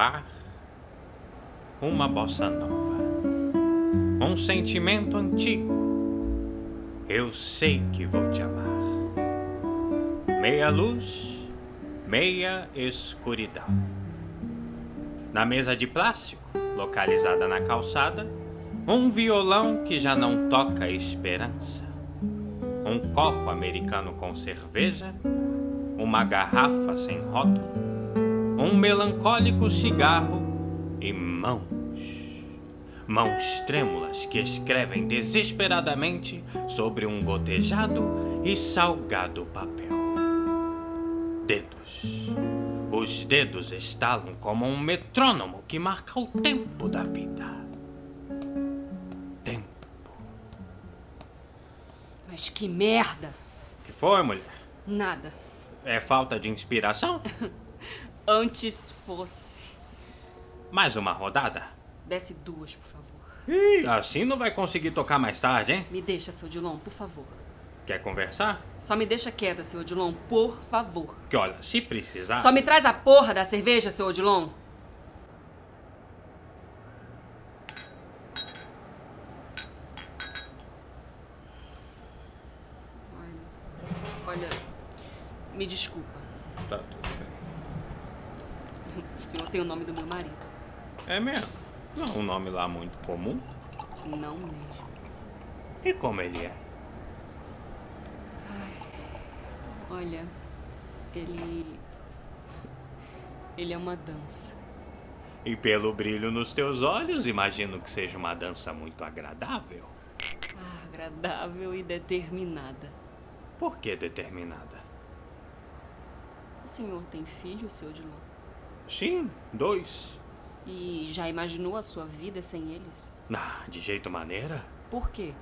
bar, uma bossa nova, um sentimento antigo. Eu sei que vou te amar. Meia luz, meia escuridão. Na mesa de plástico, localizada na calçada, um violão que já não toca esperança. Um copo americano com cerveja, uma garrafa sem rótulo, um melancólico cigarro e mãos. Mãos trêmulas que escrevem desesperadamente sobre um gotejado e salgado papel. Dedos. Os dedos estalam como um metrônomo que marca o tempo da vida. Tempo. Mas que merda! Que foi, mulher? Nada. É falta de inspiração? Antes fosse. Mais uma rodada? Desce duas, por favor. Ih, assim não vai conseguir tocar mais tarde, hein? Me deixa, seu Dilon, por favor. Quer conversar? Só me deixa quieta, seu Odilon, por favor. Que olha, se precisar. Só me traz a porra da cerveja, seu Odilon. Olha, me desculpa. Tá tudo. O senhor tem o nome do meu marido. É mesmo? Não é um nome lá muito comum. Não mesmo. E como ele é? Olha, ele. Ele é uma dança. E pelo brilho nos teus olhos, imagino que seja uma dança muito agradável. Ah, agradável e determinada. Por que determinada? O senhor tem filho, seu Dilon? Sim, dois. E já imaginou a sua vida sem eles? Ah, de jeito maneira? Por quê?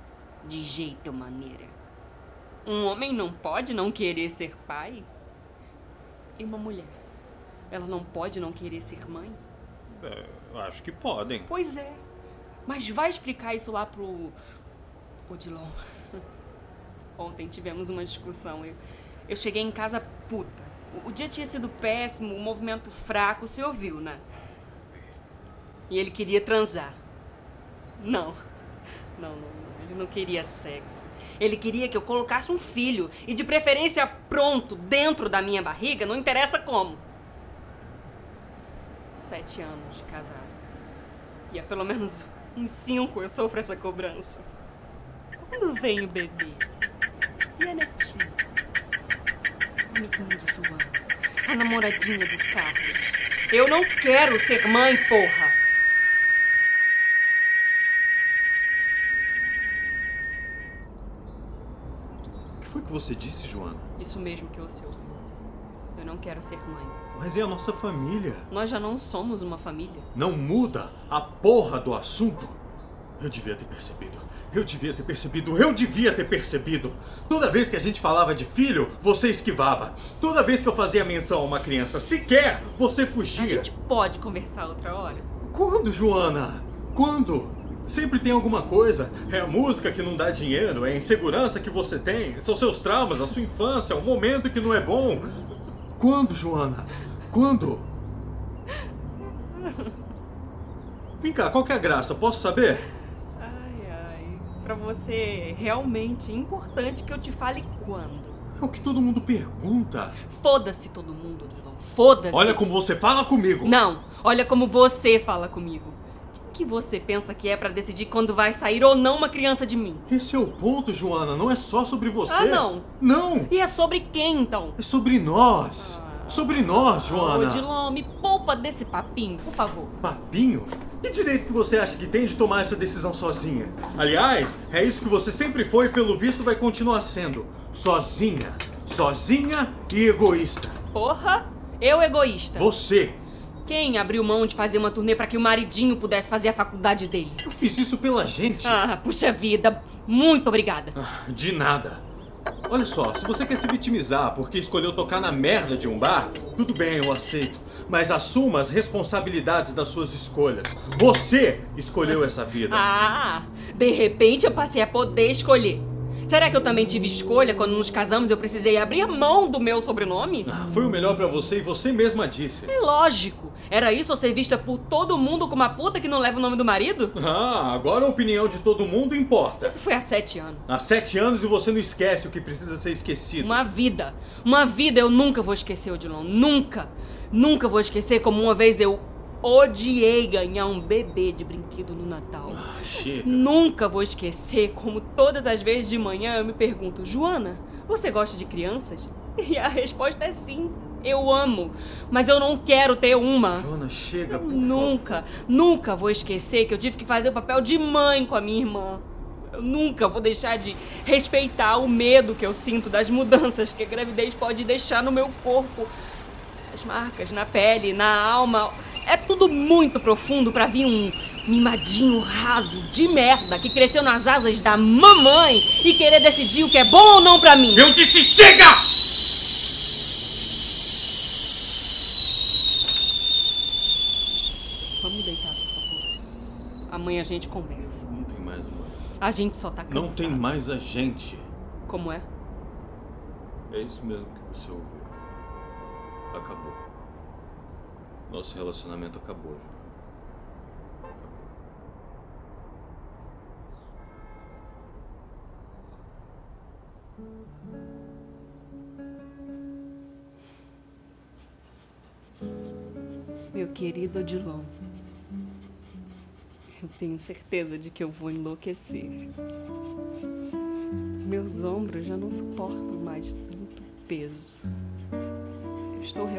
De jeito maneira. Um homem não pode não querer ser pai? E uma mulher? Ela não pode não querer ser mãe? É, acho que podem. Pois é. Mas vai explicar isso lá pro. Odilon. Ontem tivemos uma discussão. Eu, eu cheguei em casa puta. O, dia tinha sido péssimo, o movimento fraco, você ouviu, né? E ele queria transar. Não. Não, não, não. Ele não queria sexo. Ele queria que eu colocasse um filho. E de preferência pronto, dentro da minha barriga, não interessa como. Sete anos de casado. E há pelo menos uns cinco eu sofro essa cobrança. Quando vem o bebê? E a netinha? Amiguinho do João. A namoradinha do Carlos. Eu não quero ser mãe, porra! O que foi que você disse, Joana? Isso mesmo que você ouviu. Eu não quero ser mãe. Mas é a nossa família. Nós já não somos uma família. Não muda a porra do assunto. Eu devia ter percebido. Eu devia ter percebido. Eu devia ter percebido. Toda vez que a gente falava de filho, você esquivava. Toda vez que eu fazia menção a uma criança sequer, você fugia. A gente pode conversar outra hora? Quando, Joana? Quando? Sempre tem alguma coisa. É a música que não dá dinheiro, é a insegurança que você tem, são seus traumas, a sua infância, o momento que não é bom. Quando, Joana? Quando? Vem cá, qual que é a graça? Posso saber? Pra você é realmente importante que eu te fale quando. É o que todo mundo pergunta. Foda-se todo mundo, Dilon. Foda-se. Olha como você fala comigo. Não, olha como você fala comigo. Quem que você pensa que é pra decidir quando vai sair ou não uma criança de mim? Esse é o ponto, Joana. Não é só sobre você. Ah, não. Não. E é sobre quem, então? É sobre nós. Sobre nós, Joana. Ô, Dilon, me poupa desse papinho, por favor. Papinho? Que direito que você acha que tem de tomar essa decisão sozinha? Aliás, é isso que você sempre foi e pelo visto vai continuar sendo. Sozinha. Sozinha e egoísta. Porra, eu egoísta. Você. Quem abriu mão de fazer uma turnê pra que o maridinho pudesse fazer a faculdade dele? Eu fiz isso pela gente. Ah, puxa vida. Muito obrigada. De nada. Olha só, se você quer se vitimizar porque escolheu tocar na merda de um bar, tudo bem, eu aceito. Mas assuma as responsabilidades das suas escolhas. Você escolheu essa vida. Ah, de repente eu passei a poder escolher. Será que eu também tive escolha quando nos casamos eu precisei abrir mão do meu sobrenome? Ah, Foi o melhor pra você e você mesma disse. É lógico. Era isso ou ser vista por todo mundo como uma puta que não leva o nome do marido? Ah, agora a opinião de todo mundo importa. Isso foi há sete anos. Há sete anos e você não esquece o que precisa ser esquecido. Uma vida. Uma vida eu nunca vou esquecer, Odilon. Nunca. Nunca vou esquecer como uma vez eu odiei ganhar um bebê de brinquedo no Natal. Ah, chega. Nunca vou esquecer como todas as vezes de manhã eu me pergunto, Joana, você gosta de crianças? E a resposta é sim. Eu amo, mas eu não quero ter uma. Joana, chega, por Nunca, nunca vou esquecer que eu tive que fazer o papel de mãe com a minha irmã. Eu nunca vou deixar de respeitar o medo que eu sinto das mudanças que a gravidez pode deixar no meu corpo. As marcas na pele, na alma. É tudo muito profundo pra vir um mimadinho raso de merda que cresceu nas asas da mamãe e querer decidir o que é bom ou não pra mim. Eu disse chega! Vamos deitar, por favor. Amanhã a gente conversa. Não tem mais uma. A gente só tá cansado. Não tem mais a gente. Como é? É isso mesmo que você ouviu. Acabou. Nosso relacionamento acabou, Joana. Meu querido Odilon, eu tenho certeza de que eu vou enlouquecer. Meus ombros já não suportam mais tanto peso.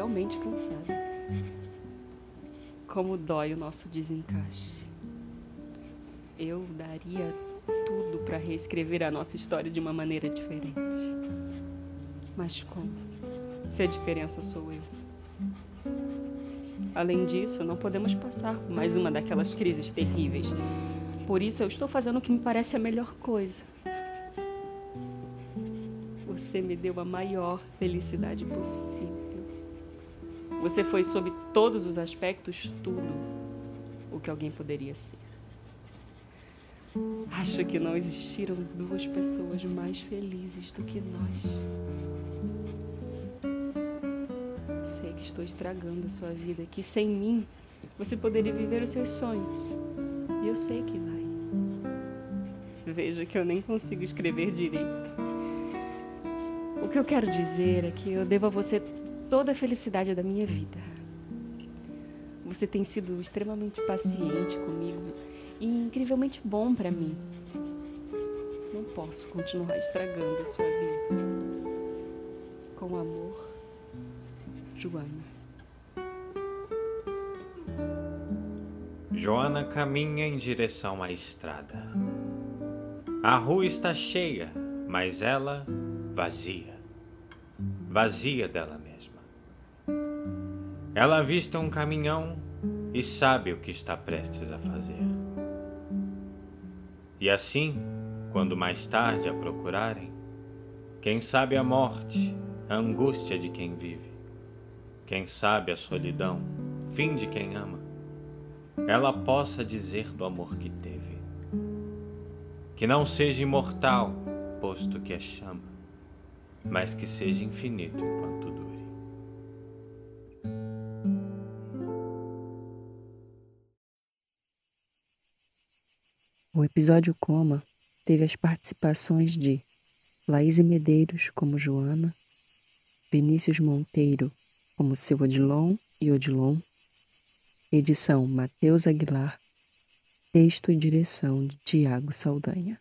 Realmente cansada. Como dói o nosso desencaixe. Eu daria tudo para reescrever a nossa história de uma maneira diferente. Mas como? Se a diferença sou eu. Além disso, não podemos passar por mais uma daquelas crises terríveis. Por isso, eu estou fazendo o que me parece a melhor coisa. Você me deu a maior felicidade possível. Você foi, sob todos os aspectos, tudo o que alguém poderia ser. Acho que não existiram duas pessoas mais felizes do que nós. Sei que estou estragando a sua vida, que sem mim você poderia viver os seus sonhos. E eu sei que vai. Veja que eu nem consigo escrever direito. O que eu quero dizer é que eu devo a você toda a felicidade da minha vida. Você tem sido extremamente paciente comigo e incrivelmente bom para mim. Não posso continuar estragando a sua vida. Com amor, Joana. Joana caminha em direção à estrada. A rua está cheia, mas ela vazia. Vazia dela. Ela avista um caminhão e sabe o que está prestes a fazer. E assim, quando mais tarde a procurarem, quem sabe a morte, a angústia de quem vive, quem sabe a solidão, fim de quem ama, ela possa dizer do amor que teve. Que não seja imortal, posto que é chama, mas que seja infinito enquanto dure. O episódio Coma teve as participações de Laís Medeiros como Joana, Vinícius Monteiro como seu Odilon e Odilon, edição Matheus Aguilar, texto e direção de Tiago Saldanha.